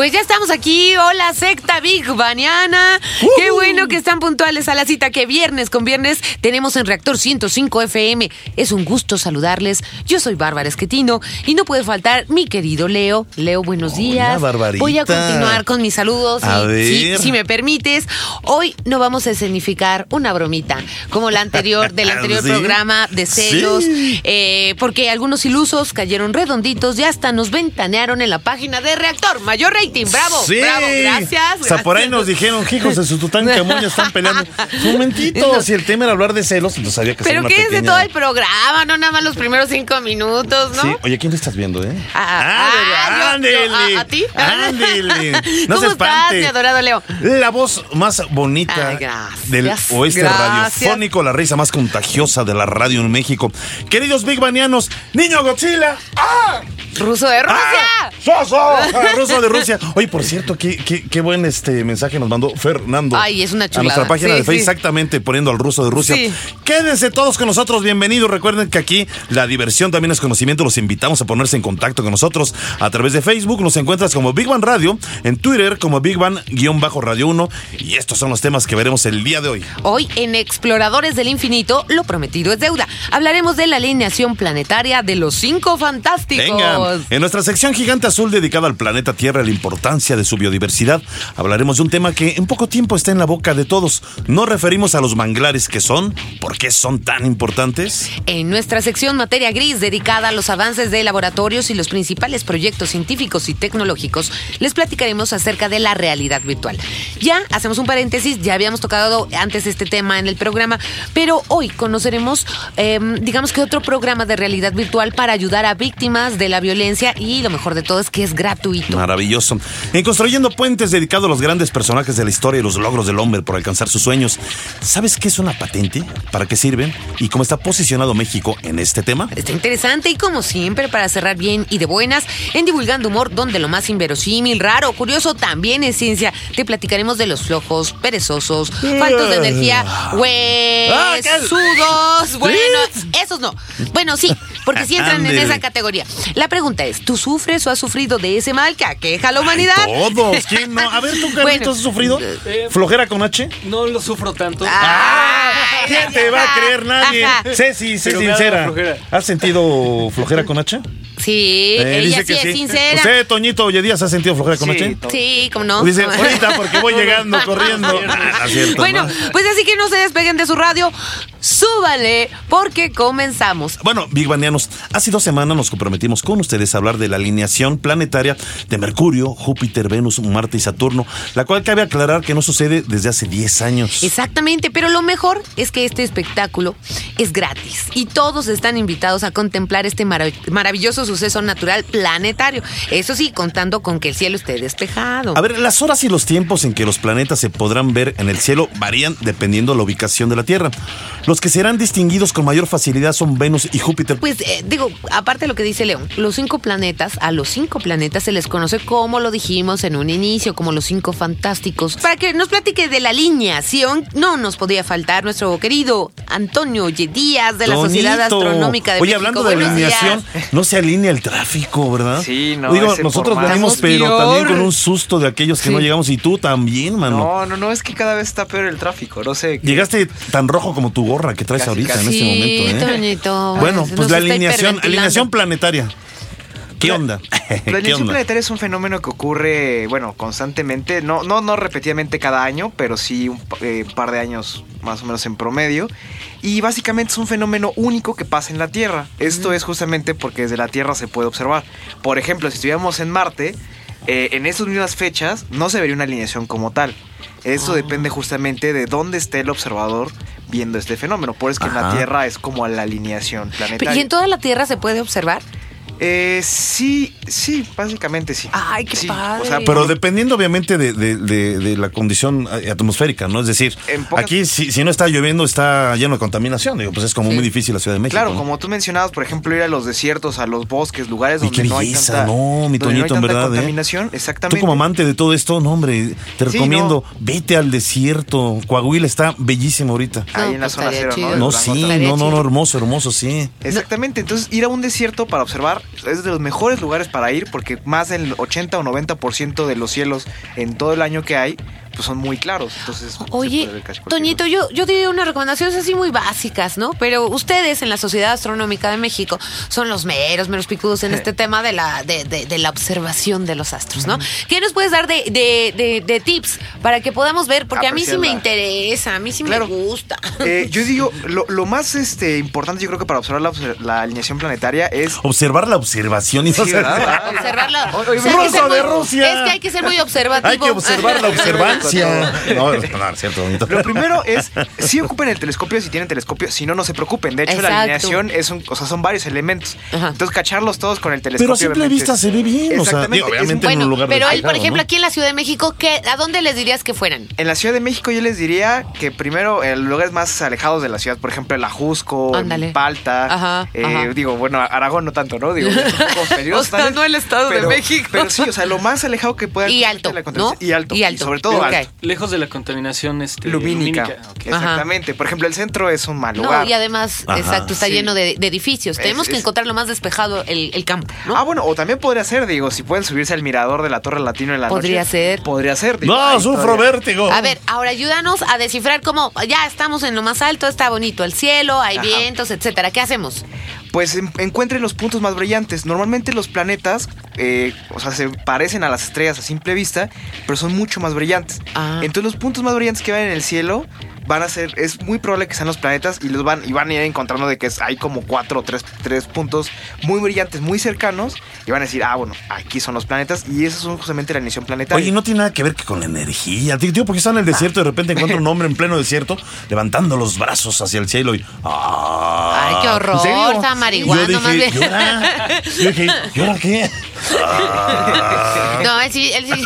Pues ya estamos aquí. Hola, secta Big Baniana. Qué bueno que están puntuales a la cita que viernes con viernes tenemos en Reactor 105 FM. Es un gusto saludarles. Yo soy Bárbara Esquetino y no puede faltar mi querido Leo. Leo, buenos días. Barbarita. Voy a continuar con mis saludos. A y- si- ver. Si, me permites, hoy no vamos a escenificar una bromita como la anterior del anterior ¿Sí? programa de celos, Sí. eh, porque algunos ilusos cayeron redonditos y hasta nos ventanearon en la página de Reactor. Mayor rating, bravo, Sí. bravo, gracias. Hasta por ahí gracias. nos dijeron, hijos de su Tutankamón ya están peleando. Un momentito, si el tema era hablar de celos, entonces había que Pero una ¿qué es de pequeña... todo el programa? No nada más los primeros cinco minutos, ¿no? Sí, oye, ¿quién le estás viendo, eh? Ah, ah, yo- yo- ¿a- a ti? ándele. No ¿Cómo se estás, espante. mi adorado Leo? La voz más bonita Ay, gracias. del oeste Gracias. radiofónico, la risa más contagiosa de la radio en México. Queridos Big Banianos, niño Godzilla. ¡Ah! Ruso de Rusia. ¡Ah! ¡Soso! Ah, Ruso de Rusia. Oye, por cierto, qué, qué, qué buen este mensaje nos mandó Fernando. Ay, es una A chulada. nuestra página Sí, de Facebook, sí. exactamente, poniendo al ruso de Rusia. Sí. Quédense todos con nosotros, bienvenidos. Recuerden que aquí la diversión también es conocimiento. Los invitamos a ponerse en contacto con nosotros a través de Facebook. Nos encuentras como Big Bang Radio, en Twitter como Big Bang-Radio 1. Y estos son los temas que veremos el día de hoy. Hoy en Exploradores del Infinito, lo prometido es deuda. Hablaremos de la alineación planetaria de los cinco fantásticos. Venga, en nuestra sección Gigante Azul dedicada al planeta Tierra la importancia de su biodiversidad, hablaremos de un tema que en poco tiempo está en la boca de todos. Nos referimos a los manglares que son, ¿por qué son tan importantes? En nuestra sección Materia Gris, dedicada a los avances de laboratorios y los principales proyectos científicos y tecnológicos, les platicaremos acerca de la realidad virtual. Ya hacemos un paréntesis, ya habíamos tocado antes este tema en el programa, pero hoy conoceremos, eh, digamos que otro programa de realidad virtual para ayudar a víctimas de la violencia y lo mejor de todo es que es gratuito. Maravilloso. En Construyendo Puentes, dedicado a los grandes personajes de la historia y los logros del hombre por alcanzar sus sueños. ¿Sabes qué es una patente? ¿Para qué sirven? ¿Y cómo está posicionado México en este tema? Está interesante y como siempre para cerrar bien y de buenas en Divulgando Humor donde lo más inverosímil, raro, curioso también es ciencia. Te platicaremos de los flojos, perezosos, faltos de energía, Ah, huesudos. Bueno, esos no. Bueno, sí, porque sí entran en esa categoría. La pregunta es, ¿tú sufres o has sufrido de ese mal que aqueja la humanidad? Todos, ¿quién no? A ver, ¿tú, Carlitos, Bueno. has sufrido? ¿Flojera con H? No lo sufro tanto. Ay, ¿Quién la te va a creer nadie? Ajá. Ceci, sé sincera. ¿Has sentido flojera con H? Sí, Eh, ella sí es sincera. ¿Usted, Toñito Oye Díaz, ha sentido flojera con Sí, H? Sí, como no. Dice, ahorita porque voy llegando corriendo. Ah, cierto, Bueno, ¿no? pues así que no se despeguen de su radio, súbale, porque comenzamos. Bueno, Big Banianos, hace dos semanas nos comprometimos con ustedes a hablar de la alineación planetaria de Mercurio, Júpiter, Venus, Marte y Saturno, la cual cabe aclarar que no sucede desde hace 10 años. Exactamente, pero lo mejor es que este espectáculo es gratis y todos están invitados a contemplar este marav- maravilloso suceso natural planetario. Eso sí, contando con que el cielo esté despejado. A ver, las horas y los tiempos en que los planetas se podrán ver en el cielo varían dependiendo de la ubicación de la Tierra. Los que serán distinguidos con mayor facilidad son Venus y Júpiter. Pues eh, digo, aparte de lo que dice León, los cinco planetas, a los cinco planetas se les conoce como lo dijimos en un inicio, como los cinco fantásticos. Para que nos platique de la alineación, no nos podía faltar nuestro querido Antonio Oye Díaz de la Sociedad. Astronómica de Oye, México. hablando de Buenos alineación, días. no se alinea el tráfico, ¿verdad? Sí, no, Digo, nosotros venimos, pero peor. también con un susto de aquellos que Sí. no llegamos y tú también, mano. No, no, no, es que cada vez está peor el tráfico. No sé. Llegaste tan rojo como tu gorra que traes Casi, ahorita casi. en este momento, ¿eh? Toñito. Bueno, Nos pues la alineación, alineación planetaria. ¿Qué La- onda? La ¿Qué alineación onda? planetaria es un fenómeno que ocurre, bueno, constantemente, no, no, no repetidamente cada año, pero sí un eh, par de años más o menos en promedio. Y básicamente es un fenómeno único que pasa en la Tierra. Esto es justamente porque desde la Tierra se puede observar. Por ejemplo, si estuviéramos en Marte, eh, en esas mismas fechas no se vería una alineación como tal. Eso depende justamente de dónde esté el observador viendo este fenómeno. Por eso es que en la. Tierra es como la alineación planetaria. ¿Y en toda la Tierra se puede observar? Eh, sí, sí, básicamente sí. Ay, qué Sí, padre. O sea, Pero dependiendo obviamente de, de- de- de la condición eh, atmosférica, ¿no? Es decir, En pocas- aquí si, si no está lloviendo está lleno de contaminación, digo, pues es como Sí. muy difícil la Ciudad de México. Claro, ¿no? como tú mencionabas, por ejemplo, ir a los desiertos, a los bosques, lugares donde no hay tanta, no, mi donde no hay Toñito, en tanta ¿eh? contaminación, exactamente. Tú como amante de todo esto, no hombre, te Sí, recomiendo, no. vete al desierto. Coahuila está bellísimo ahorita. ahí en la pues, zona cero, chido. ¿no? No, sí, no, no, no, hermoso, hermoso, sí. Exactamente, entonces ir a un desierto para observar es de los mejores lugares para ir porque más del 80 o 90% de los cielos en todo el año que hay pues son muy claros. Entonces, Oye, Toñito, yo, yo diría unas recomendaciones así muy básicas, ¿no? Pero ustedes en la Sociedad Astronómica de México son los meros, meros picudos en este tema de la, de, de- de la observación de los astros, ¿no? ¿Qué nos puedes dar de, de- de- de tips para que podamos ver? Porque a mí sí me interesa, a mí sí Claro. me gusta. Eh, yo digo, lo, lo más este, importante yo creo que para observar la, obser- la alineación planetaria es... Observar la observación y Sí, ¿verdad? Observarlo. Oye, O sea, hay que Ruso ser de muy- Rusia. Es que hay que ser muy observativo. Hay que observar la observancia. No, no, es cierto, bonito. Lo primero es, si ocupen el telescopio, si tienen telescopio, si no, no se preocupen. De hecho, Exacto. la alineación es un, o sea, son varios elementos. Ajá. Entonces, cacharlos todos con el telescopio. Pero a simple vista es- se ve bien, o sea, digo, obviamente muy- en Bueno, un lugar pero ahí, por ejemplo, ¿no? aquí en la Ciudad de México, ¿qué, ¿a dónde les dirías que fueran? En la Ciudad de México yo les diría que primero en lugares más alejados de la ciudad, por ejemplo, el Ajusco, Palta, Ajá, eh, ajá. digo, bueno, Aragón no tanto, ¿no? Digo, O sea, no el Estado de pero- México. Pero sí, o sea, lo más alejado que pueda Y alto, la ¿no? Y alto, Y alto. sobre todo Lejos de la contaminación este, Lumínica. Exactamente. Por ejemplo, el centro es un mal No, lugar. y además, Ajá. exacto, está Sí. lleno de, de edificios. Es- Tenemos que encontrar lo más despejado el, el campo, ¿no? Ah, bueno, o también podría ser, digo, si pueden subirse al mirador de la Torre Latino en la Podría noche. ser. Podría ser. digo, No, sufro vértigo. A ver, ahora ayúdanos a descifrar cómo ya estamos en lo más alto, está bonito el cielo, hay Ajá. vientos, etcétera. ¿Qué hacemos? Pues en- encuentren los puntos más brillantes. Normalmente los planetas, eh, o sea, se parecen a las estrellas a simple vista, pero son mucho más brillantes. Ah. Entonces los puntos más brillantes que van en el cielo van a ser, es muy probable que sean los planetas y los van, y van a ir encontrando de que es- hay como cuatro o tres, tres puntos muy brillantes, muy cercanos, y van a decir, ah, bueno, aquí son los planetas, y esos son justamente la emisión planetaria. Oye, no tiene nada que ver que con la energía. Digo, tío, porque está en el desierto y de repente encuentra un hombre en pleno desierto levantando los brazos hacia el cielo y. ¡Ah! Ay, qué horror, ¿En serio? está marihuana, Yo dije, dije, ¿llora qué? Ah. No, él sí, él sí.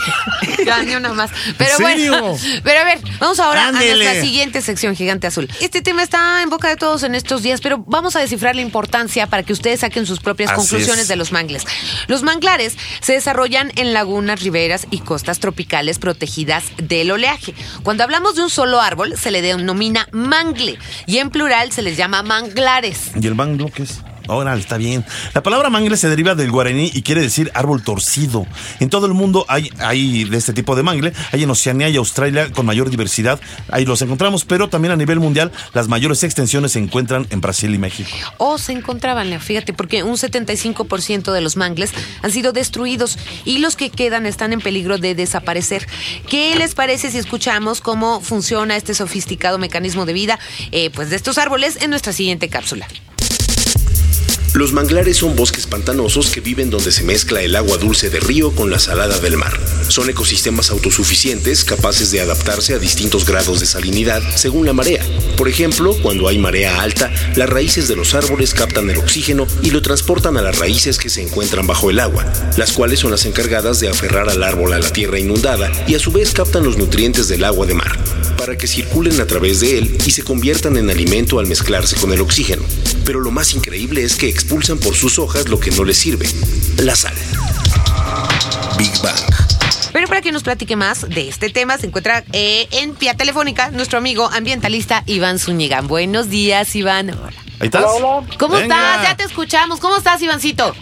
Ya, ni más. Pero bueno. Pero a ver, vamos ahora Ándele. a nuestra siguiente sección, Gigante Azul. Este tema está en boca de todos en estos días, pero vamos a descifrar la importancia para que ustedes saquen sus propias Así conclusiones es. de los mangles. Los manglares se desarrollan en lagunas, riberas y costas tropicales protegidas del oleaje. Cuando hablamos de un solo árbol, se le denomina mangle y en plural se les llama manglares. ¿Y el manglo qué es? Órale, está bien. La palabra mangle se deriva del guaraní y quiere decir árbol torcido. En todo el mundo hay, de este tipo de mangle. Hay en Oceanía y Australia con mayor diversidad. Ahí los encontramos, pero también a nivel mundial las mayores extensiones se encuentran en Brasil y México. O se encontraban, fíjate, porque un 75% de los mangles han sido destruidos y los que quedan están en peligro de desaparecer. ¿Qué les parece si escuchamos cómo funciona este sofisticado mecanismo de vida eh, pues de estos árboles en nuestra siguiente cápsula? Los manglares son bosques pantanosos que viven donde se mezcla el agua dulce de río con la salada del mar. Son ecosistemas autosuficientes capaces de adaptarse a distintos grados de salinidad según la marea. Por ejemplo, cuando hay marea alta, las raíces de los árboles captan el oxígeno y lo transportan a las raíces que se encuentran bajo el agua, las cuales son las encargadas de aferrar al árbol a la tierra inundada y a su vez captan los nutrientes del agua de mar, para que circulen a través de él y se conviertan en alimento al mezclarse con el oxígeno. Pero lo más increíble es que expulsan por sus hojas lo que no les sirve, la sal. Big Bang. Pero para que nos platique más de este tema, se encuentra eh, en vía telefónica nuestro amigo ambientalista Iván Zúñiga. Buenos días, Iván. ¿Ahí estás? Hola, hola. ¿Cómo Venga. estás? Ya te escuchamos. ¿Cómo estás, Ivancito?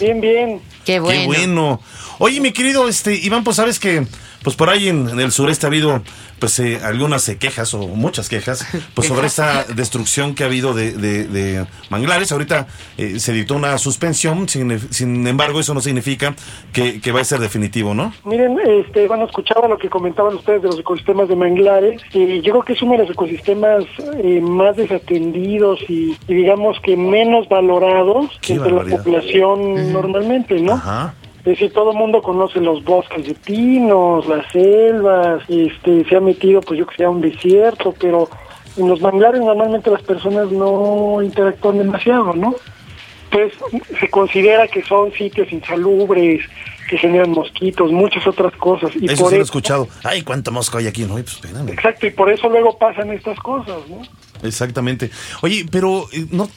Bien, bien. Qué bueno. Qué bueno. Oye, mi querido este Iván, pues sabes que pues por ahí en, en el sureste ha habido pues eh, algunas eh, quejas o muchas quejas pues sobre esta destrucción que ha habido de, de- de manglares. Ahorita eh, se dictó una suspensión, sin, sin embargo eso no significa que, que va a ser definitivo, ¿no? Miren, este, bueno, escuchaba lo que comentaban ustedes de los ecosistemas de manglares y yo creo que es uno de los ecosistemas eh, más desatendidos y, y digamos que menos valorados Qué entre la población normalmente, ¿no? Ajá. Es decir, todo el mundo conoce los bosques de pinos, las selvas, este, se ha metido, pues yo que sé, a un desierto, pero en los manglares normalmente las personas no interactúan demasiado, ¿no? pues se considera que son sitios insalubres, que generan mosquitos, muchas otras cosas. Y Eso por sí lo he escuchado. Ay, cuánto mosco hay aquí, ¿no? Pues espérame. Exacto, y por eso luego pasan estas cosas, ¿no? Exactamente. Oye, pero eh, no.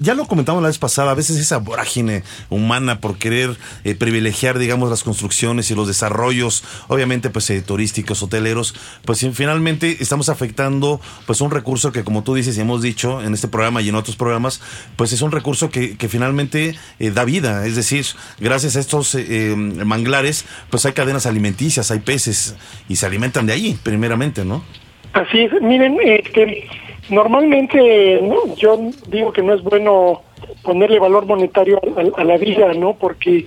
Ya lo comentamos la vez pasada, a veces esa vorágine humana por querer eh, privilegiar, digamos, las construcciones y los desarrollos, obviamente, pues, eh, turísticos, hoteleros, pues finalmente estamos afectando, pues, un recurso que, como tú dices y hemos dicho en este programa y en otros programas, pues es un recurso que, que finalmente eh, da vida. Es decir, gracias a estos eh, eh, manglares, pues hay cadenas alimenticias, hay peces y se alimentan de ahí, primeramente, ¿no? Así es, miren, este, normalmente ¿no? yo digo que no es bueno ponerle valor monetario a, a la vida, ¿no? Porque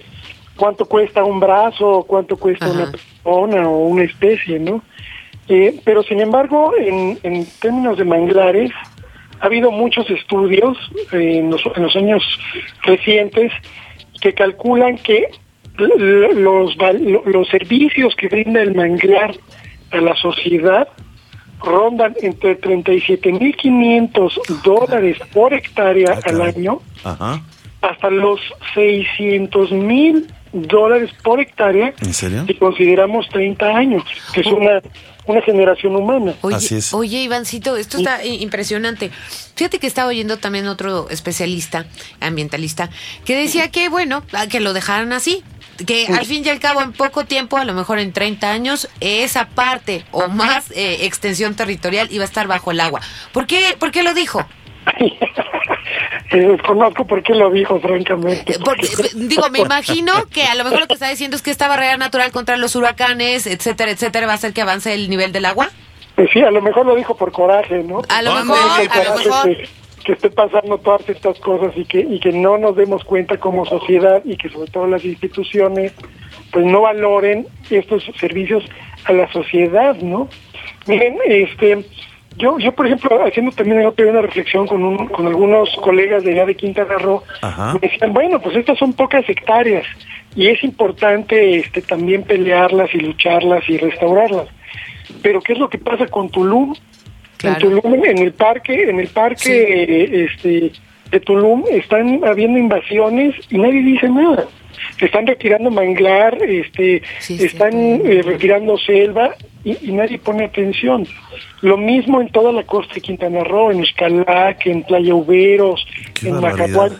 cuánto cuesta un brazo, cuánto cuesta Ajá. una persona o una especie, ¿no? Eh, pero sin embargo, en, en términos de manglares, ha habido muchos estudios eh, en, los, en los años recientes que calculan que los, los servicios que brinda el manglar a la sociedad rondan entre 37.500 dólares por hectárea Ah, al año Ajá. hasta los 600.000 dólares por hectárea ¿En serio? si consideramos 30 años, que es una, una generación humana. Oye, Así es. oye, Ivancito, esto está impresionante. Fíjate que estaba oyendo también otro especialista, ambientalista, que decía que, bueno, que lo dejaran así. Que al fin y al cabo, en poco tiempo, a lo mejor en 30 años, esa parte o más eh, extensión territorial iba a estar bajo el agua. ¿Por qué, ¿Por qué lo dijo? Eh, Desconozco por qué lo dijo, francamente. Eh, porque, eh, digo, me imagino que a lo mejor lo que está diciendo es que esta barrera natural contra los huracanes, etcétera, etcétera, va a hacer que avance el nivel del agua. Pues sí, a lo mejor lo dijo por coraje, ¿no? A lo Ah, mejor, Por a lo coraje mejor. Que, que esté pasando todas estas cosas y que, y que no nos demos cuenta como sociedad y que sobre todo las instituciones pues no valoren estos servicios a la sociedad, ¿no? Miren, este, yo, yo por ejemplo, haciendo también una reflexión con, un, con algunos colegas de allá de Quintana Roo, Ajá. me decían, bueno, pues estas son pocas hectáreas y es importante este, también pelearlas y lucharlas y restaurarlas. Pero ¿qué es lo que pasa con Tulum? Claro. En Tulum, en el parque, en el parque eh, este, de Tulum están habiendo invasiones y nadie dice nada. Están retirando manglar, este, Sí, sí. están eh, retirando selva y, y nadie pone atención. Lo mismo en toda la costa de Quintana Roo, en Escalac, en Playa Uberos, Qué en. Mazatlán. Oye,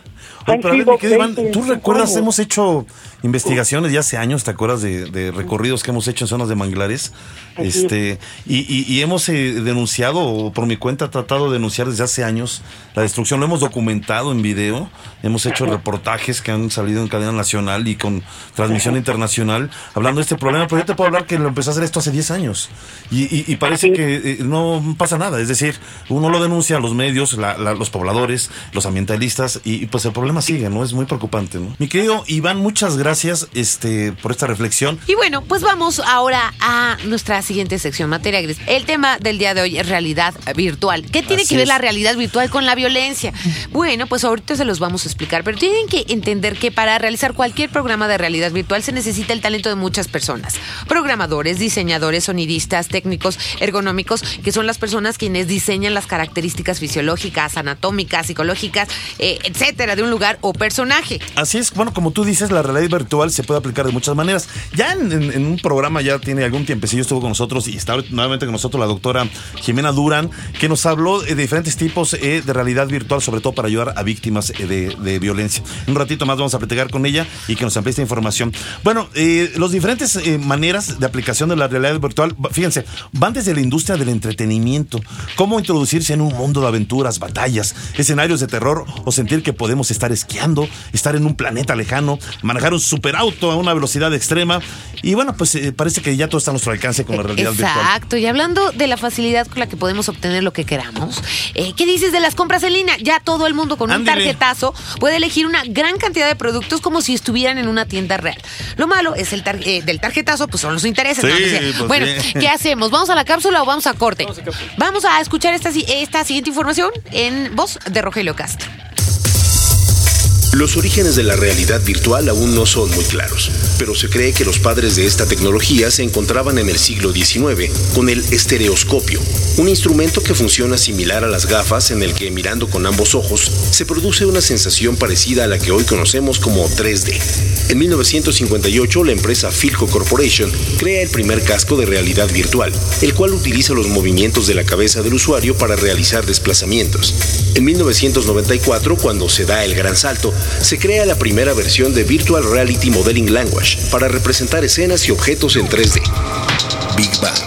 Han pero a ver, sido mi querido Iván, 20, ¿tú 25 recuerdas, años. hemos hecho investigaciones ya hace años, ¿te acuerdas de, de recorridos que hemos hecho en zonas de manglares? Así Este, y, y- y hemos eh, denunciado, o por mi cuenta, tratado de denunciar desde hace años la destrucción. Lo hemos documentado en video, hemos hecho reportajes que han salido en cadena nacional y con transmisión internacional hablando de este problema. Pero yo te puedo hablar que lo empecé a hacer esto hace 10 años y, parece que eh, no pasa nada. Es decir, uno lo denuncia a los medios, la- la- los pobladores, los ambientalistas y, y, pues el problema sigue, ¿no? Es muy preocupante, ¿no? Mi querido Iván, muchas gracias este, por esta reflexión. Y bueno, pues vamos ahora a nuestra siguiente sección, materia gris. El tema del día de hoy es realidad virtual. ¿Qué tiene Así que ver es. la realidad virtual con la violencia? Bueno, pues ahorita se los vamos a explicar, pero tienen que entender que para realizar cualquier programa de realidad virtual se necesita el talento de muchas personas. Programadores, diseñadores, sonidistas, técnicos, ergonómicos, que son las personas quienes diseñan las características fisiológicas, anatómicas, psicológicas, eh, etcétera, de un lugar o personaje. Así es, bueno, como tú dices, la realidad virtual se puede aplicar de muchas maneras. Ya en, en- en un programa ya tiene algún tiempecillo estuvo con nosotros y está nuevamente con nosotros la doctora Jimena Durán, que nos habló de diferentes tipos eh, de realidad virtual, sobre todo para ayudar a víctimas eh, de, de violencia. Un ratito más vamos a platicar con ella y que nos amplíe esta información. Bueno, eh, los diferentes eh, maneras de aplicación de la realidad virtual, fíjense, van desde la industria del entretenimiento, cómo introducirse en un mundo de aventuras, batallas, escenarios de terror o sentir que podemos estar esquiando, estar en un planeta lejano, manejar un superauto a una velocidad extrema y bueno, pues eh, parece que ya todo está a nuestro alcance con la realidad virtual. Exacto, y hablando de la facilidad con la que podemos obtener lo que queramos, eh, ¿qué dices de las compras en línea? Ya todo el mundo con un tarjetazo puede elegir una gran cantidad de productos como si estuvieran en una tienda real. Lo malo es el tar- eh, del tarjetazo, pues son los intereses. Sí, ¿no? Decía, pues bueno, sí. ¿qué hacemos? ¿Vamos a la cápsula o vamos a corte? Vamos a. Vamos a escuchar esta, esta siguiente información en voz de Rogelio Castro. Los orígenes de la realidad virtual aún no son muy claros, pero se cree que los padres de esta tecnología se encontraban en el siglo XIX con el estereoscopio, un instrumento que funciona similar a las gafas en el que mirando con ambos ojos se produce una sensación parecida a la que hoy conocemos como 3D. En 1958 la empresa Philco Corporation crea el primer casco de realidad virtual, el cual utiliza los movimientos de la cabeza del usuario para realizar desplazamientos. En 1994, cuando se da el gran salto, se crea la primera versión de Virtual Reality Modeling Language para representar escenas y objetos en 3D. Big Bang.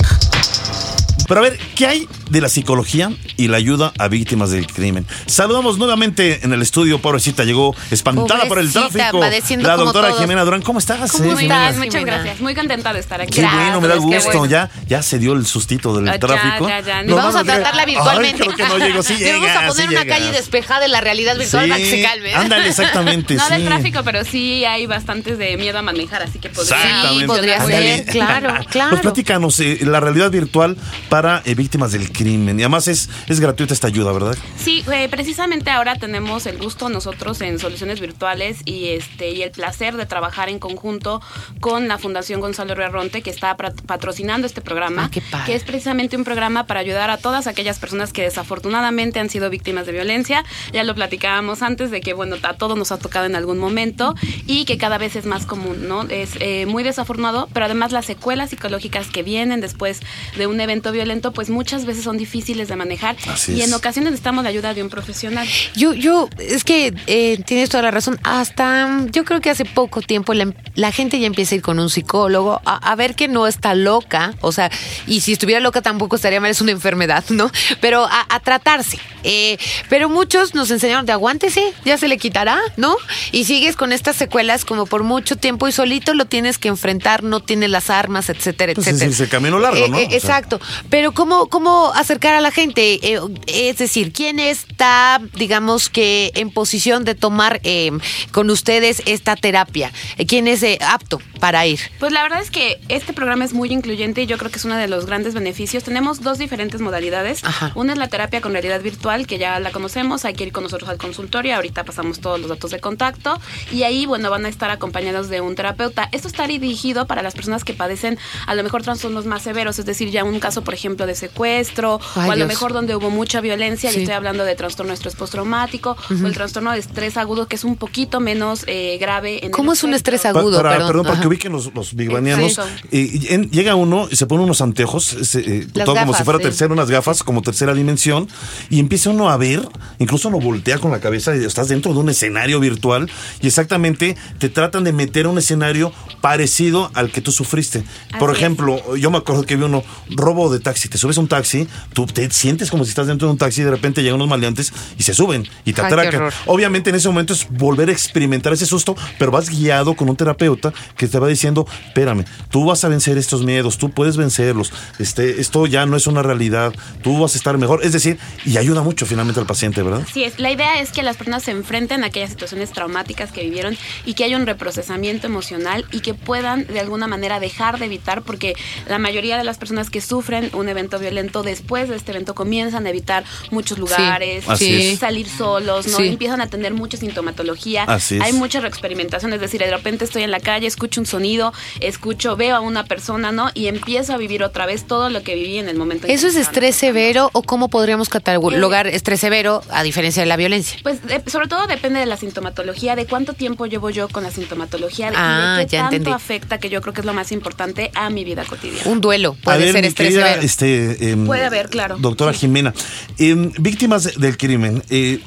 Pero a ver, ¿qué hay de la psicología y la ayuda a víctimas del crimen? Saludamos nuevamente en el estudio, pobrecita, llegó espantada por el tráfico. padeciendo La como doctora todos. Jimena Durán, ¿cómo estás? ¿Cómo estás? Muchas Jimena. gracias. Muy contenta de estar aquí. Qué bueno, me da Gracias, qué gusto. bueno. Ya, ya se dio el sustito del Ah, ya, tráfico. ya, ya. Vamos a tratarla Ay, virtualmente. creo que no llego, sí Le vamos a poner sí una llega. calle despejada de la realidad virtual para que se calme. Ándale, exactamente. No sí. del tráfico, pero sí hay bastantes de miedo a manejar, así que podría. Exactamente. Sí, podría Ándale. ser, claro, claro. Pues platícanos eh, la realidad virtual para eh, víctimas del crimen. Y además es, es gratuita esta ayuda, ¿verdad? Sí, eh, precisamente ahora tenemos el gusto nosotros en Soluciones Virtuales y este y el placer de trabajar en conjunto con la Fundación Gonzalo Rearronte que está patrocinando este programa, Ah, qué padre. que es precisamente un programa para ayudar a todas aquellas personas que desafortunadamente han sido víctimas de violencia. Ya lo platicábamos antes de que bueno, a todos nos ha tocado en algún momento y que cada vez es más común, ¿no? Es eh, muy desafortunado, pero además las secuelas psicológicas que vienen después de un evento violento, pues muchas veces son difíciles de manejar Así y es. en ocasiones necesitamos la ayuda de un profesional. Yo, yo, es que eh, tienes toda la razón. Hasta mm, yo creo que hace poco tiempo la, la gente ya empieza a ir con un psicólogo a, a ver que no está loca. O sea, y si estuviera loca tampoco estaría mal, es una enfermedad, ¿no? Pero a, a tratarse. Eh, pero muchos nos enseñaron de aguántese, ya se le quitará, ¿no? Y sigues con estas secuelas como por mucho tiempo y solito lo tienes que enfrentar, no tienes las armas, etcétera, Pues etcétera. es el camino largo, Eh, ¿no? eh, exacto. Pero ¿cómo, cómo acercar a la gente? Eh, es decir, ¿quién está, digamos que, en posición de tomar eh, con ustedes esta terapia? ¿Quién es eh, apto para ir? Pues la verdad es que este programa es muy incluyente y yo creo que es uno de los grandes beneficios. Tenemos dos diferentes modalidades. Ajá. Una es la terapia con realidad virtual, que ya la conocemos, hay que ir con nosotros al consultorio, ahorita pasamos todos los datos de contacto y ahí, bueno, van a estar acompañados de un terapeuta. Esto está dirigido para las personas que padecen a lo mejor trastornos más severos, es decir, ya un caso, por ejemplo, de secuestro Ay, o a lo Dios. mejor donde hubo mucha violencia, Sí. y estoy hablando de trastorno de estrés postraumático o el trastorno de estrés agudo, que es un poquito menos eh, grave. En ¿Cómo el es un estrés Pa- agudo? para, perdón. perdón, para que ubiquen los, los bigbanianos. Eh, y en- llega uno y se pone unos anteojos, se- eh, todo como gafas, si fuera sí. tercera, unas gafas como tercera dimensión, y empieza uno a ver, incluso uno voltea con la cabeza y estás dentro de un escenario virtual y exactamente te tratan de meter a un escenario parecido al que tú sufriste. Por Así es. ejemplo, yo me acuerdo que vi uno, robo de taxi, te subes a un taxi, tú te sientes como si estás dentro de un taxi y de repente llegan unos maleantes y se suben y te atracan. Obviamente en ese momento es volver a experimentar ese susto, pero vas guiado con un terapeuta que te va diciendo, espérame, tú vas a vencer estos miedos, tú puedes vencerlos, este, esto ya no es una realidad, tú vas a estar mejor. Es decir, y ayuda mucho finalmente al paciente, ¿verdad? Sí, es, la idea es que las personas se enfrenten a aquellas situaciones traumáticas que vivieron y que haya un reprocesamiento emocional y que puedan de alguna manera dejar de evitar, porque la mayoría de las personas que sufren un evento violento después de este evento comienzan a evitar muchos lugares, Así eh, es. salir solos, ¿no? Sí. Empiezan a tener mucha sintomatología. Así es. Hay mucha reexperimentación, es decir, de repente estoy en la calle, escucho un sonido, escucho, veo a una persona, ¿no? Y empiezo a vivir otra vez todo lo que viví en el momento. ¿Eso es estrés severo o cómo podríamos catalogar estrés severo a diferencia de la violencia? Pues de- sobre todo depende de la sintomatología, de cuánto tiempo llevo yo con la sintomatología de- Ah, de qué ya tanto entendí. afecta, que yo creo que es lo más importante, a mi vida cotidiana. Un duelo puede a ver, ser estrés querida, severo. este, em, Puede haber, claro. Doctora Sí. Jimena, em, víctimas del crimen, eh,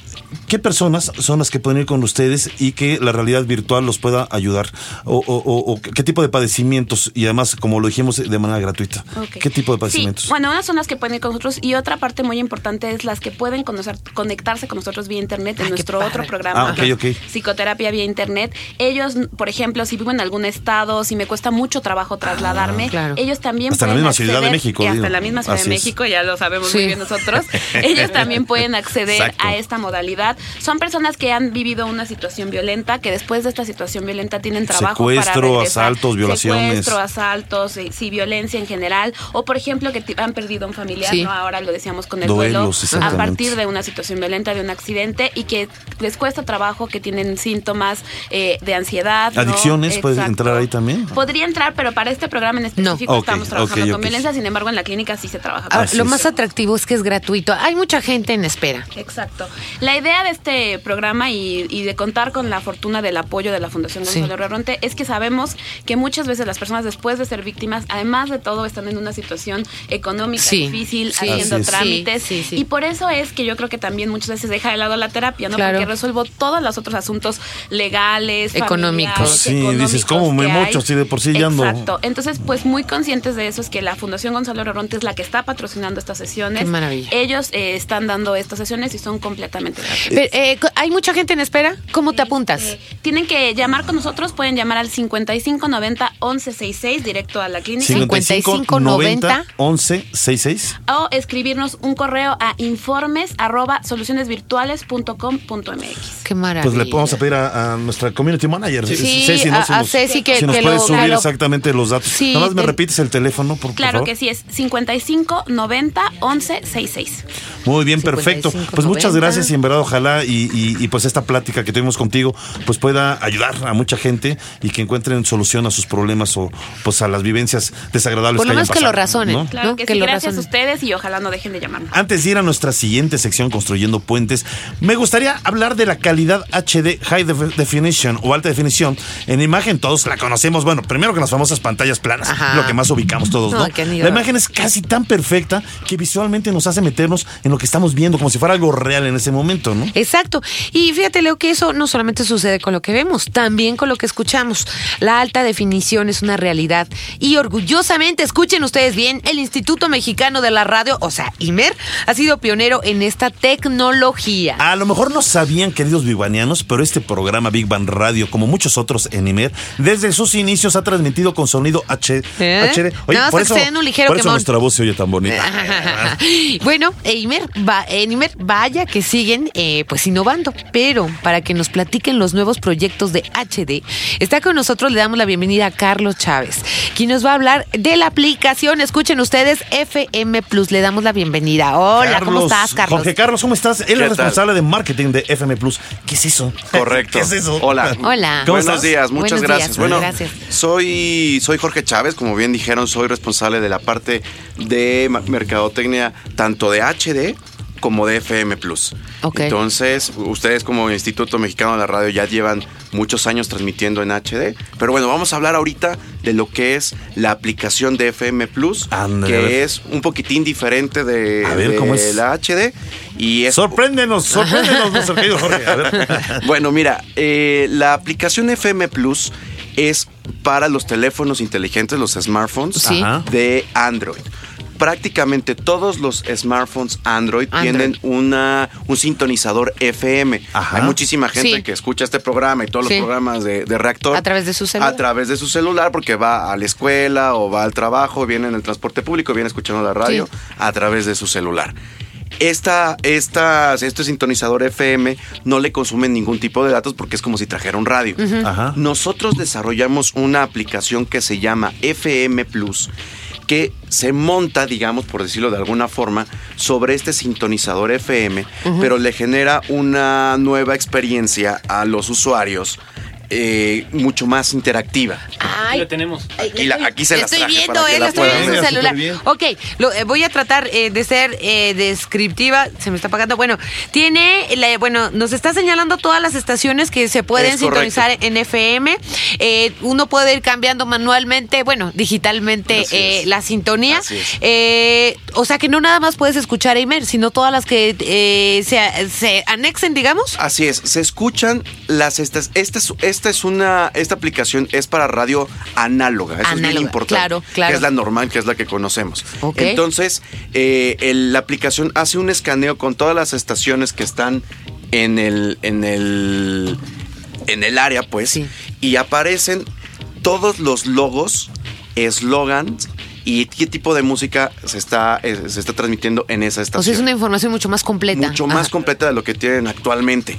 ¿qué personas son las que pueden ir con ustedes y que la realidad virtual los pueda ayudar? O, o- o- o qué tipo de padecimientos? Y además, como lo dijimos, de manera gratuita. ¿Qué tipo de Sí, padecimientos? bueno, unas son las que pueden ir con nosotros y otra parte muy importante es las que pueden conocer, conectarse con nosotros vía internet Ah, en qué nuestro otro programa, Ah, psicoterapia vía internet. Ellos, por ejemplo, si vivo en algún estado, si me cuesta mucho trabajo trasladarme, claro. ellos también Hasta en la misma Ciudad de México, y hasta la misma Ciudad Así de es. México, ya lo sabemos Sí. muy bien nosotros, ellos también pueden acceder Exacto. a esta modalidad. Son personas que han vivido una situación violenta, que después de esta situación violenta tienen trabajo para Secuestro, regresar. asaltos, violaciones. Secuestro, asaltos, eh, sí, violencia en general. O, por ejemplo, que han perdido un familiar, Sí. ¿no? Ahora lo decíamos con el Duelos, duelo, a partir de una situación violenta, de un accidente, y que les cuesta trabajo, que tienen síntomas eh, de ansiedad. ¿no? ¿Adicciones puede Exacto. entrar ahí también? Podría entrar, pero para este programa en específico Ok, estamos trabajando ok, con ok. violencia, sin embargo en la clínica sí se trabaja Así lo es. más atractivo es que es gratuito. Hay mucha gente en espera. Exacto. La idea de este programa y, y de contar con la fortuna del apoyo de la Fundación Sí. Gonzalo Ronte es que sabemos que muchas veces las personas después de ser víctimas, además de todo, están en una situación económica Sí. difícil, Sí. haciendo trámites. Sí, sí, sí. Y por eso es que yo creo que también muchas veces deja de lado la terapia, ¿no? Claro. Porque resuelvo todos los otros asuntos legales, Económicos. familiares, Sí, dices, ¿cómo me mocho si de por sí ya ando? Exacto. Entonces, pues muy conscientes de eso es que la Fundación Gonzalo Ronte es la que está patrocinando estas sesiones. Qué maravilla. Ellos eh, están dando estas sesiones y son completamente gratuitas. Pero, eh, ¿Hay mucha gente en espera? ¿Cómo te apuntas? Eh, tienen que llamar con nosotros, pueden llamar al 5590 1166 directo a la clínica 55 90 11 66. o escribirnos un correo a informes arroba solucionesvirtuales.com.mx. Qué maravilla. Pues le vamos a pedir a, a nuestra community manager. Sí, Ceci, ¿no? a- Si a nos- Ceci que- si nos que puedes lo- subir exactamente los datos. Sí, Nada más me el- repites el teléfono, por, por Claro favor. que sí, es 55 90 11 66. Muy bien, perfecto. 55, Pues muchas 90. gracias y en verdad ojalá y, y- y, pues esta plática que tuvimos contigo pues pueda ayudar a mucha gente y que encuentren solución a sus problemas o pues a las vivencias desagradables Por lo menos que lo pasado, razonen. ¿no? Claro ¿no? que, Que sí, lo gracias a ustedes y ojalá no dejen de llamarnos. Antes de ir a nuestra siguiente sección Construyendo Puentes, me gustaría hablar de la calidad HD High Def- Definition o alta definición. En imagen todos la conocemos, bueno, primero que las famosas pantallas planas, Ajá. lo que más ubicamos todos, ¿no? La imagen es casi tan perfecta que visualmente nos hace meternos en lo que estamos viendo, como si fuera algo real en ese momento, ¿no? Exacto. Y fíjate, Leo, que eso no solamente sucede con lo que vemos, también con lo que escuchamos. La alta definición es una realidad. Y orgullosamente, escuchen ustedes bien, el Instituto Mexicano de la Radio, o sea, IMER, ha sido pionero en esta tecnología. A lo mejor no sabían, queridos bigbanianos, pero este programa Big Bang Radio, como muchos otros en IMER, desde sus inicios ha transmitido con sonido H, ¿Eh? HD. Nada más por eso, ligero por eso nuestra voz se oye tan bonita. bueno, Eimer, va, en Imer, vaya que siguen eh, pues innovando, pero para que nos platiquen los nuevos proyectos de HD, está con nosotros, le damos la bienvenida a Carlos Chávez, quien nos va a hablar de la aplicación, escuchen ustedes, FM Plus, le damos la bienvenida. Hola, ¿cómo estás, Carlos? Jorge Carlos, ¿cómo estás? Él ¿Qué es tal? responsable de marketing de FM Plus. ¿Qué es eso? Correcto. ¿Qué es eso? Hola. Hola. ¿Cómo Buenos estás? días, muchas Buenos gracias. días, bueno, gracias. soy soy Jorge Chávez, como bien dijeron, soy responsable de la parte de mercadotecnia tanto de HD como de FM Plus. Entonces, ustedes como Instituto Mexicano de la Radio ya llevan muchos años transmitiendo en HD, pero bueno, vamos a hablar ahorita de lo que es la aplicación de FM Plus, que es un poquitín diferente de, A ver, de ¿cómo es? la HD y es Sorpréndenos, sorpréndenos, nuestro querido Jorge. A ver. bueno, mira, eh, la aplicación FM Plus es para los teléfonos inteligentes, los smartphones Sí. De Android. Prácticamente todos los smartphones Android, Android. tienen una, un sintonizador FM. Ajá. Hay muchísima gente Sí. que escucha este programa y todos Sí. los programas de, de reactor. A través de su celular. A través de su celular, porque va a la escuela o va al trabajo, viene en el transporte público, viene escuchando la radio Sí. a través de su celular. Esta, esta, este sintonizador FM no le consume ningún tipo de datos porque es como si trajera un radio. Ajá. Nosotros desarrollamos una aplicación que se llama FM Plus que se monta, digamos, por decirlo de alguna forma, sobre este sintonizador FM, pero le genera una nueva experiencia a los usuarios eh, mucho más interactiva. Ay, la tenemos. Aquí la- aquí se las estoy traje viendo, para que eh, la lo estoy viendo en el celular. Ok, lo, eh, voy a tratar eh, de ser eh, descriptiva. Se me está apagando. Bueno, tiene, la- bueno, nos está señalando todas las estaciones que se pueden Es correcto. sintonizar en FM. Eh, uno puede ir cambiando manualmente, bueno, digitalmente eh, la sintonía. Así es. Eh, o sea que no nada más puedes escuchar a Imer, sino todas las que eh, se, se anexen, digamos. Así es, se escuchan las estas esta es, esta es una esta aplicación es para radio análoga, eso es bien Análoga, importante, claro, claro. que es la normal, que es la que conocemos. Ok. Entonces, eh, el- la aplicación hace un escaneo con todas las estaciones que están en el en el en el área, pues, Sí. y aparecen todos los logos, eslogans y qué tipo de música se está, eh, se está transmitiendo en esa O estación. sea, es una información mucho más completa. mucho más completa de lo que tienen actualmente.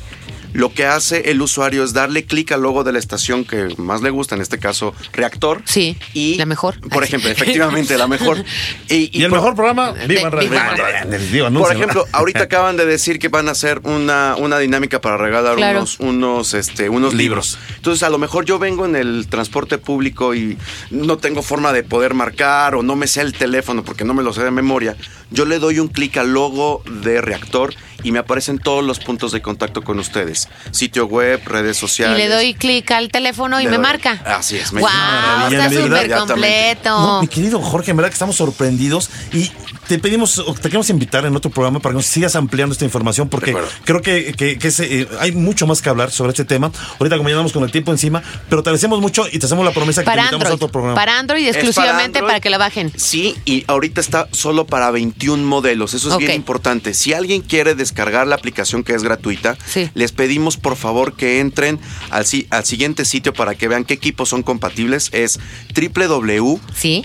Lo que hace el usuario es darle clic al logo de la estación que más le gusta, en este caso Reactor. Sí. Y la mejor. Por ejemplo, efectivamente, la mejor. Y, Y el por- mejor programa, Bang Radio. Por ejemplo, ahorita acaban de decir que van a hacer una, una dinámica para regalar Claro. unos, unos, este, unos libros. Entonces, a lo mejor yo vengo en el transporte público y no tengo forma de poder marcar o no me sé el teléfono porque no me lo sé de memoria. Yo le doy un clic al logo de Reactor y me aparecen todos los puntos de contacto con ustedes. Sitio web, redes Y sociales. le doy clic al teléfono y Le me doy- marca. Así es. me- ¡Wow! Está súper completo. No, mi querido Jorge, en verdad que estamos sorprendidos y te pedimos, o te queremos invitar en otro programa para que nos sigas ampliando esta información porque creo que, que- que es, eh, hay mucho más que hablar sobre este tema. Ahorita como ya andamos con el tiempo encima, pero te agradecemos mucho y te hacemos la promesa que para te invitamos Android. a otro programa. Para Android exclusivamente para que la bajen. Sí, y ahorita está solo para 21 modelos. Eso es bien importante. Si alguien quiere descargar la aplicación que es gratuita, Sí. les pedimos por favor que entren al, si- al siguiente sitio para que vean qué equipos son compatibles. Es Sí.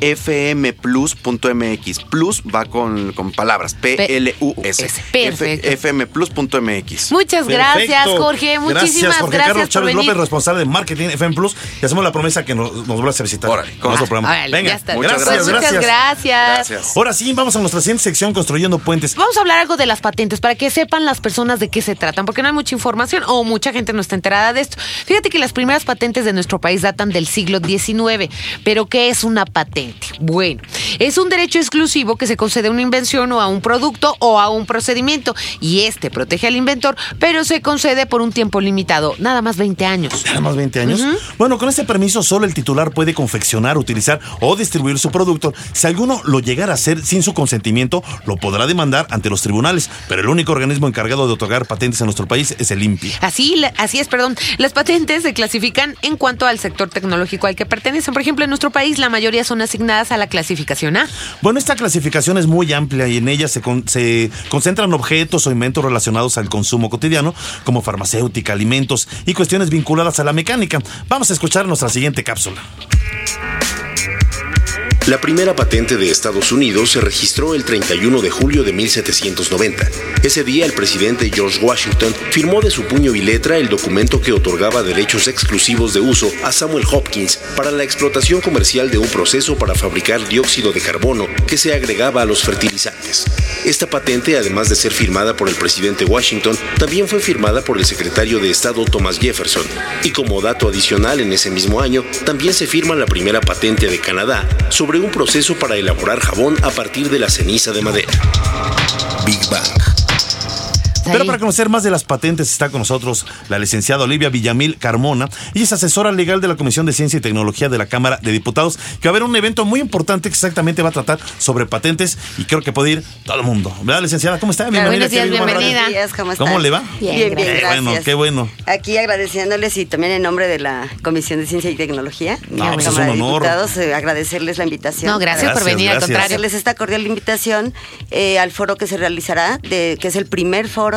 www.fmplus.mx. Plus va con, con palabras. P-L-U-S. Fmplus.mx. Muchas gracias. Jorge. Muchísimas Jorge gracias Carlos por Chávez. López, responsable de Marketing FM Plus. Y hacemos la promesa que nos, nos vuelvas a visitar Órale, con nuestro programa. Órale, Venga, ya está. Muchas Pues gracias. Muchas gracias. Gracias. Ahora sí, vamos a nuestra siguiente sección, Construyendo Puentes. Vamos a hablar algo de las patentes para que sepan las personas de qué se tratan, porque no hay mucha información o mucha gente no está enterada de esto. Fíjate que las primeras patentes de nuestro país datan del siglo XIX, pero ¿qué es una patente? Bueno, es un derecho exclusivo que se concede a una invención o a un producto o a un procedimiento y este protege al inventor, pero se concede por un tiempo limitado, nada más 20 años. Nada más 20 años. Bueno, con este permiso solo el titular puede confeccionar, utilizar o distribuir su producto. Si alguno lo llegara a hacer sin su consentimiento, lo podrá demandar ante los tribunales. Pero el único organismo encargado de otorgar patentes en nuestro país es el INPI. Así, así es, perdón. Las patentes se clasifican en cuanto al sector tecnológico al que pertenecen. Por ejemplo, en nuestro país la mayoría son asignadas a la clasificación A. Bueno, esta clasificación es muy amplia y en ella se, se concentran objetos o inventos relacionados al consumo cotidiano, como farmacéutica, alimentos y cuestiones vinculadas a la mecánica. Vamos a escuchar nuestra siguiente cápsula. La primera patente de Estados Unidos se registró el 31 de julio de 1790. Ese día el presidente George Washington firmó de su puño y letra el documento que otorgaba derechos exclusivos de uso a Samuel Hopkins para la explotación comercial de un proceso para fabricar dióxido de carbono que se agregaba a los fertilizantes. Esta patente, además de ser firmada por el presidente Washington, también fue firmada por el secretario de Estado Thomas Jefferson. Y como dato adicional, en ese mismo año también se firma la primera patente de Canadá sobre un proceso para elaborar jabón a partir de la ceniza de madera. Big Bang. Pero Ahí. para conocer más de las patentes está con nosotros la licenciada Olivia Villamil Carmona. Ella es asesora legal de la Comisión de Ciencia y Tecnología de la Cámara de Diputados, que va a haber un evento muy importante que exactamente va a tratar sobre patentes y creo que puede ir todo el mundo. ¿Verdad, licenciada? ¿Cómo está? Claro, buenos días, bienvenida. Buenos días, ¿cómo? ¿Cómo le va? Bien, bien, Eh, gracias. bueno, qué bueno. Aquí agradeciéndoles y también en nombre de la Comisión de Ciencia y Tecnología, No, pues es Cámara un de honor. Diputados, eh, agradecerles la invitación. No, gracias, por Gracias, venir, al gracias. contrario. Hacerles esta cordial invitación eh, al foro que se realizará, de, que es el primer foro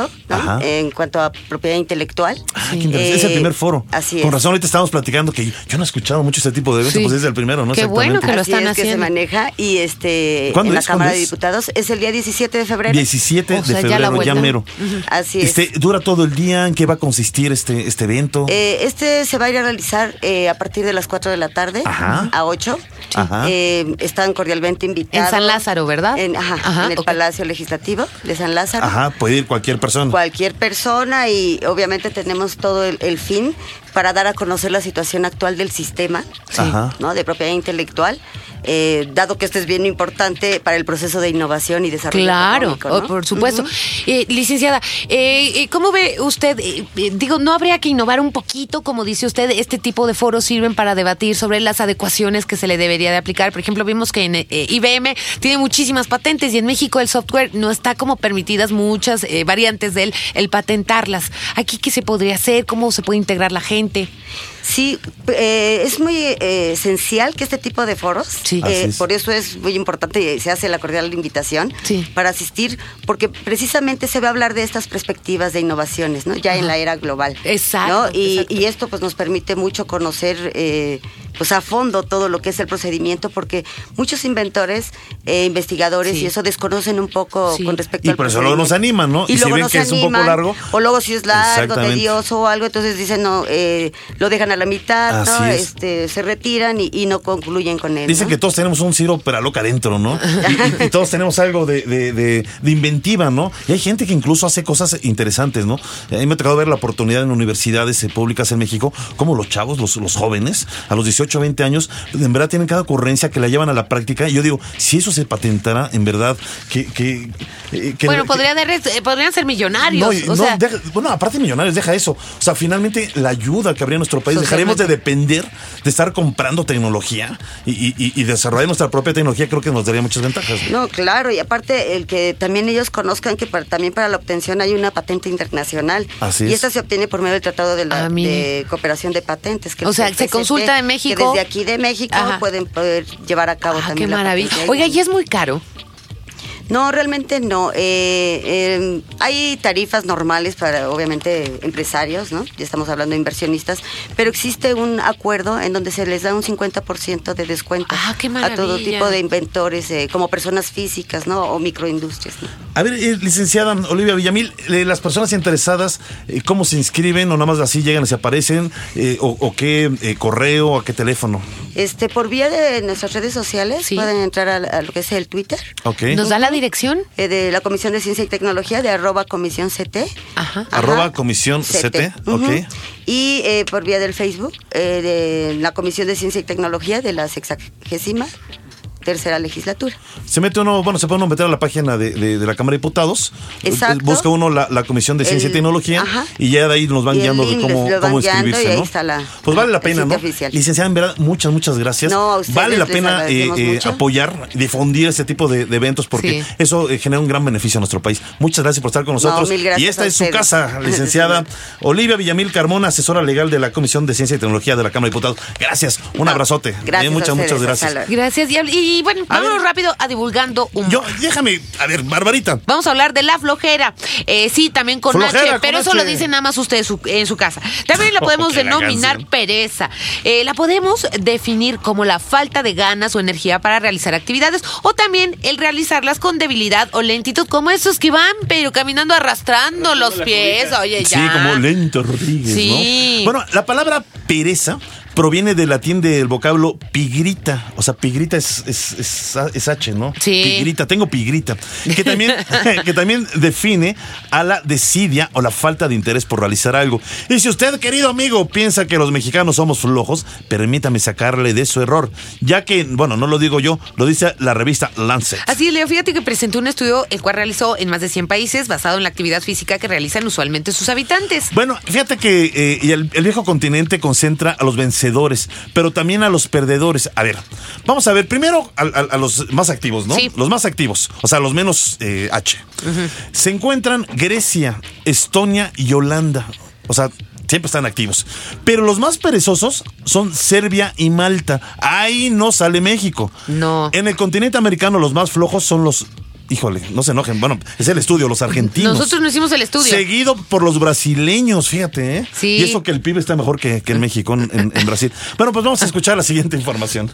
en cuanto a propiedad intelectual. Ah, qué interesante. es el Eh, primer foro. Así Con es. razón, ahorita estábamos platicando que yo, yo no he escuchado mucho este tipo de eventos, Sí. pues es el primero, ¿no? Qué bueno Exactamente. que lo Así están es que se maneja y este ¿Cuándo en la es? Cámara ¿Cuándo de es? Diputados es el día 17 de febrero. 17 O sea, de ya la febrero, ya, mero. Así es. Este, ¿Dura todo el día? ¿En qué va a consistir este, este evento? Eh, este se va a ir a realizar eh, a partir de las 4 de la tarde Ajá. a 8. Ajá. Eh, están cordialmente invitados. En San Lázaro, ¿verdad? En, ajá, Ajá, en el. Palacio Legislativo de San Lázaro. Ajá, puede ir cualquier persona. Cualquier persona y obviamente tenemos todo el, el fin para dar a conocer la situación actual del sistema. ¿no? de propiedad intelectual, eh, dado que esto es bien importante para el proceso de innovación y desarrollo Claro, oh, por supuesto. Eh, licenciada, eh, eh, ¿cómo ve usted? eh, eh, digo, ¿no habría que innovar un poquito, como dice usted? Este tipo de foros sirven para debatir sobre las adecuaciones que se le debería de aplicar. Por ejemplo, vimos que en IBM tiene muchísimas patentes y en México el software no está como permitidas muchas eh, variantes de él, el patentarlas. ¿Aquí qué se podría hacer? ¿Cómo se puede integrar la gente? Sí, eh, es muy eh, esencial que este tipo de foros, Sí. eh, es. por eso es muy importante y se hace la cordial invitación Sí. para asistir, porque precisamente se va a hablar de estas perspectivas de innovaciones, ¿no? Ya en la era global. Exacto, ¿no? Y, exacto. y esto pues nos permite mucho conocer eh, pues a fondo todo lo que es el procedimiento, porque muchos inventores, eh, investigadores Sí. y eso desconocen un poco Sí. con respecto Y al por eso luego nos animan, ¿no? Y, Y si luego ven nos que es un poco largo, O luego si es largo, tedioso o algo, entonces dicen, no, eh, lo dejan a la mitad, ¿no? Es. Este, se retiran y, y no concluyen con él. Dicen ¿no? que todos tenemos un Ciro Peraloca adentro, ¿no? Y, y- y todos tenemos algo de, de- de- de inventiva, ¿no? Y hay gente que incluso hace cosas interesantes, ¿no? A mí me ha tocado ver la oportunidad en universidades eh, públicas en México, como los chavos, los, los jóvenes, a los 18 o 20 años, en verdad tienen cada ocurrencia que la llevan a la práctica. Y yo digo, si eso se patentara, en verdad, que... que, eh, que- bueno, que- podría darles- eh, podrían ser millonarios. no, y- o no, sea, deja- bueno, aparte de millonarios, deja eso. O sea, finalmente la ayuda que habría en nuestro país, dejaremos de depender de estar comprando tecnología y, y- y- y desarrollar nuestra propia tecnología, creo que nos daría muchas ventajas. No, claro, y aparte el que también ellos conozcan que para- también para la obtención hay una patente internacional. Así y es. esta se obtiene por medio del Tratado de, la, Ah, de Cooperación de Patentes. Que O sea, se consulta de que México. desde aquí de México Ajá. pueden poder llevar a cabo ah, qué también la maravilla. patente. Oiga, y es muy caro. No, realmente no. Eh, eh, hay tarifas normales para, obviamente, empresarios, ¿no? Ya estamos hablando de inversionistas, pero existe un acuerdo en donde se les da un 50% de descuento Ah, qué a todo tipo de inventores, eh, como personas físicas, ¿no? O microindustrias, ¿no? A ver, eh, licenciada Olivia Villamil, eh, las personas interesadas, eh, ¿cómo se inscriben o nada más así llegan y se aparecen? Eh, o, o qué eh, correo, a qué teléfono? Este, por vía de nuestras redes sociales Sí. pueden entrar a, a lo que es el Twitter Ok. ¿Nos da la dirección? eh, de la Comisión de Ciencia y Tecnología de arroba comisión CT. Ajá. Arroba comisión CT, ok. Y eh, por vía del Facebook eh, de la Comisión de Ciencia y Tecnología de la sexagésima tercera legislatura. Se mete uno, bueno, se puede uno meter a la página de, de- de la Cámara de Diputados. Exacto. Busca uno la, la Comisión de Ciencia El- y Tecnología ajá. y ya de ahí nos van Y guiando de cómo, cómo guiando inscribirse, y ahí ¿no? está la- pues vale la pena, ¿no? oficial. Licenciada, en verdad, muchas, muchas gracias. No, a ustedes vale la les pena eh, eh, apoyar, difundir ese tipo de, de eventos porque Sí. eso eh, genera un gran beneficio a nuestro país. Muchas gracias por estar con nosotros. mil gracias y esta a es su casa, licenciada Olivia Villamil Carmona, asesora legal de la Comisión de Ciencia y Tecnología de la Cámara de Diputados. Gracias, un No, abrazote. gracias a muchas, ustedes, muchas gracias. Gracias. Y, hab- y bueno, A vámonos ver. rápido a divulgando un Yo, déjame, a ver, Barbarita. Vamos a hablar de la flojera. Eh, sí, también con Flojera, H, con pero eso lo dicen nada más ustedes su- en su casa. También la podemos que la denominar pereza. Eh, la podemos definir como la falta de ganas o energía para realizar actividades o también el realizarlas con debilidad o lentitud, como esos que van, pero caminando arrastrando los pies. Oye, ya. Sí, como Lento Rodríguez, Sí. ¿no? Bueno, la palabra pereza proviene del latín del vocablo pigrita. O sea, pigrita es, es, es- es H, ¿no? Sí. Pigrita, tengo pigrita. Que también, que también define a la desidia o la falta de interés por realizar algo. Y si usted, querido amigo, piensa que los mexicanos somos flojos, permítame sacarle de su error. Ya que, bueno, no lo digo yo, lo dice la revista Lancet. Así es, Leo, fíjate que presentó un estudio el cual realizó en más de 100 países basado en la actividad física que realizan usualmente sus habitantes. Bueno, fíjate que eh, el, el viejo continente concentra a los vencedores, pero también a los perdedores. A ver, vamos a ver, primero a, a- a los más activos, ¿no? Sí. Los más activos, o sea, los menos eh, H. Se encuentran Grecia, Estonia y Holanda. O sea, siempre están activos. Pero los más perezosos son Serbia y Malta. Ahí no sale México. No. En el continente americano los más flojos son los... Híjole, no se enojen. Bueno, es el estudio, los argentinos. Nosotros no hicimos el estudio. Seguido por los brasileños, fíjate, ¿eh? Sí. Y eso que el pibe está mejor que, que en México, en, en- en Brasil. Bueno, pues vamos a escuchar la siguiente información.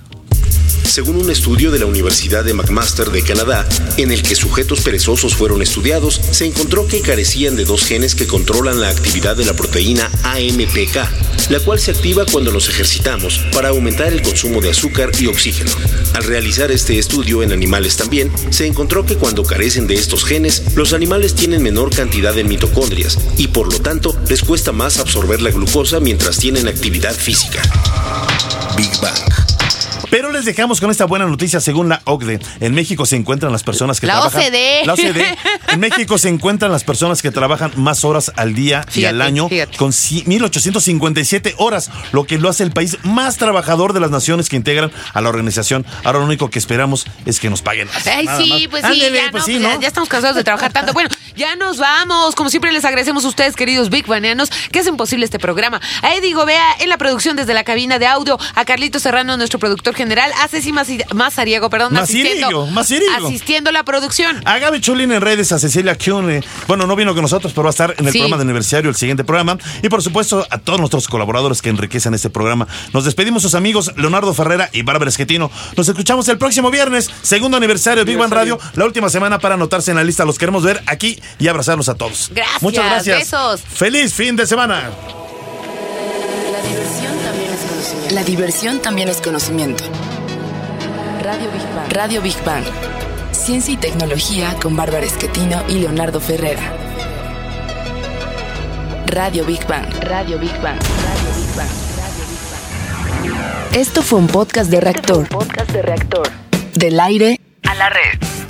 Según un estudio de la Universidad de McMaster de Canadá, en el que sujetos perezosos fueron estudiados, se encontró que carecían de dos genes que controlan la actividad de la proteína AMPK, la cual se activa cuando nos ejercitamos para aumentar el consumo de azúcar y oxígeno. Al realizar este estudio en animales también, se encontró que cuando carecen de estos genes, los animales tienen menor cantidad de mitocondrias y por lo tanto les cuesta más absorber la glucosa mientras tienen actividad física. Big Bang. Pero les dejamos con esta buena noticia según la OCDE. En México se encuentran las personas que La trabajan. OCDE. La OCDE. En México se encuentran las personas que trabajan más horas al día y al año fíjate. con ci- 1857 horas, lo que lo hace el país más trabajador de las naciones que integran a la organización. Ahora lo único que esperamos es que nos paguen. Ay, Nada sí, más. pues sí, Ándele, ya, pues no, sí, ya- ¿no? ya estamos cansados de trabajar tanto. Bueno, Ya nos vamos. Como siempre les agradecemos a ustedes, queridos Big Banianos, que hacen posible este programa. A Eddie Gobea en la producción desde la cabina de audio, a Carlito Serrano, nuestro productor general, a Ceci Mazariego, perdón, asistiendo, asistiendo a la producción. A Gaby Cholín en redes, a Cecilia Kuhn. Bueno, no vino con nosotros, pero va a estar en el Sí. programa de aniversario, el siguiente programa. Y por supuesto, a todos nuestros colaboradores que enriquecen este programa. Nos despedimos sus amigos Leonardo Ferrera y Bárbara Esquetino. Nos escuchamos el próximo viernes, segundo aniversario de Big Bang Radio, la última semana para anotarse en la lista. Los queremos ver aquí y abrazarlos a todos. Gracias, Muchas gracias. besos. Feliz fin de semana. La diversión también es conocimiento. La diversión también es conocimiento. Radio Big Bang. Radio Big Bang. Ciencia y tecnología con Bárbara Esquetino y Leonardo Ferrera. Radio Big Bang. Radio Big Bang. Radio Big Bang. Esto fue un podcast de reactor. Podcast de reactor. Del aire a la red.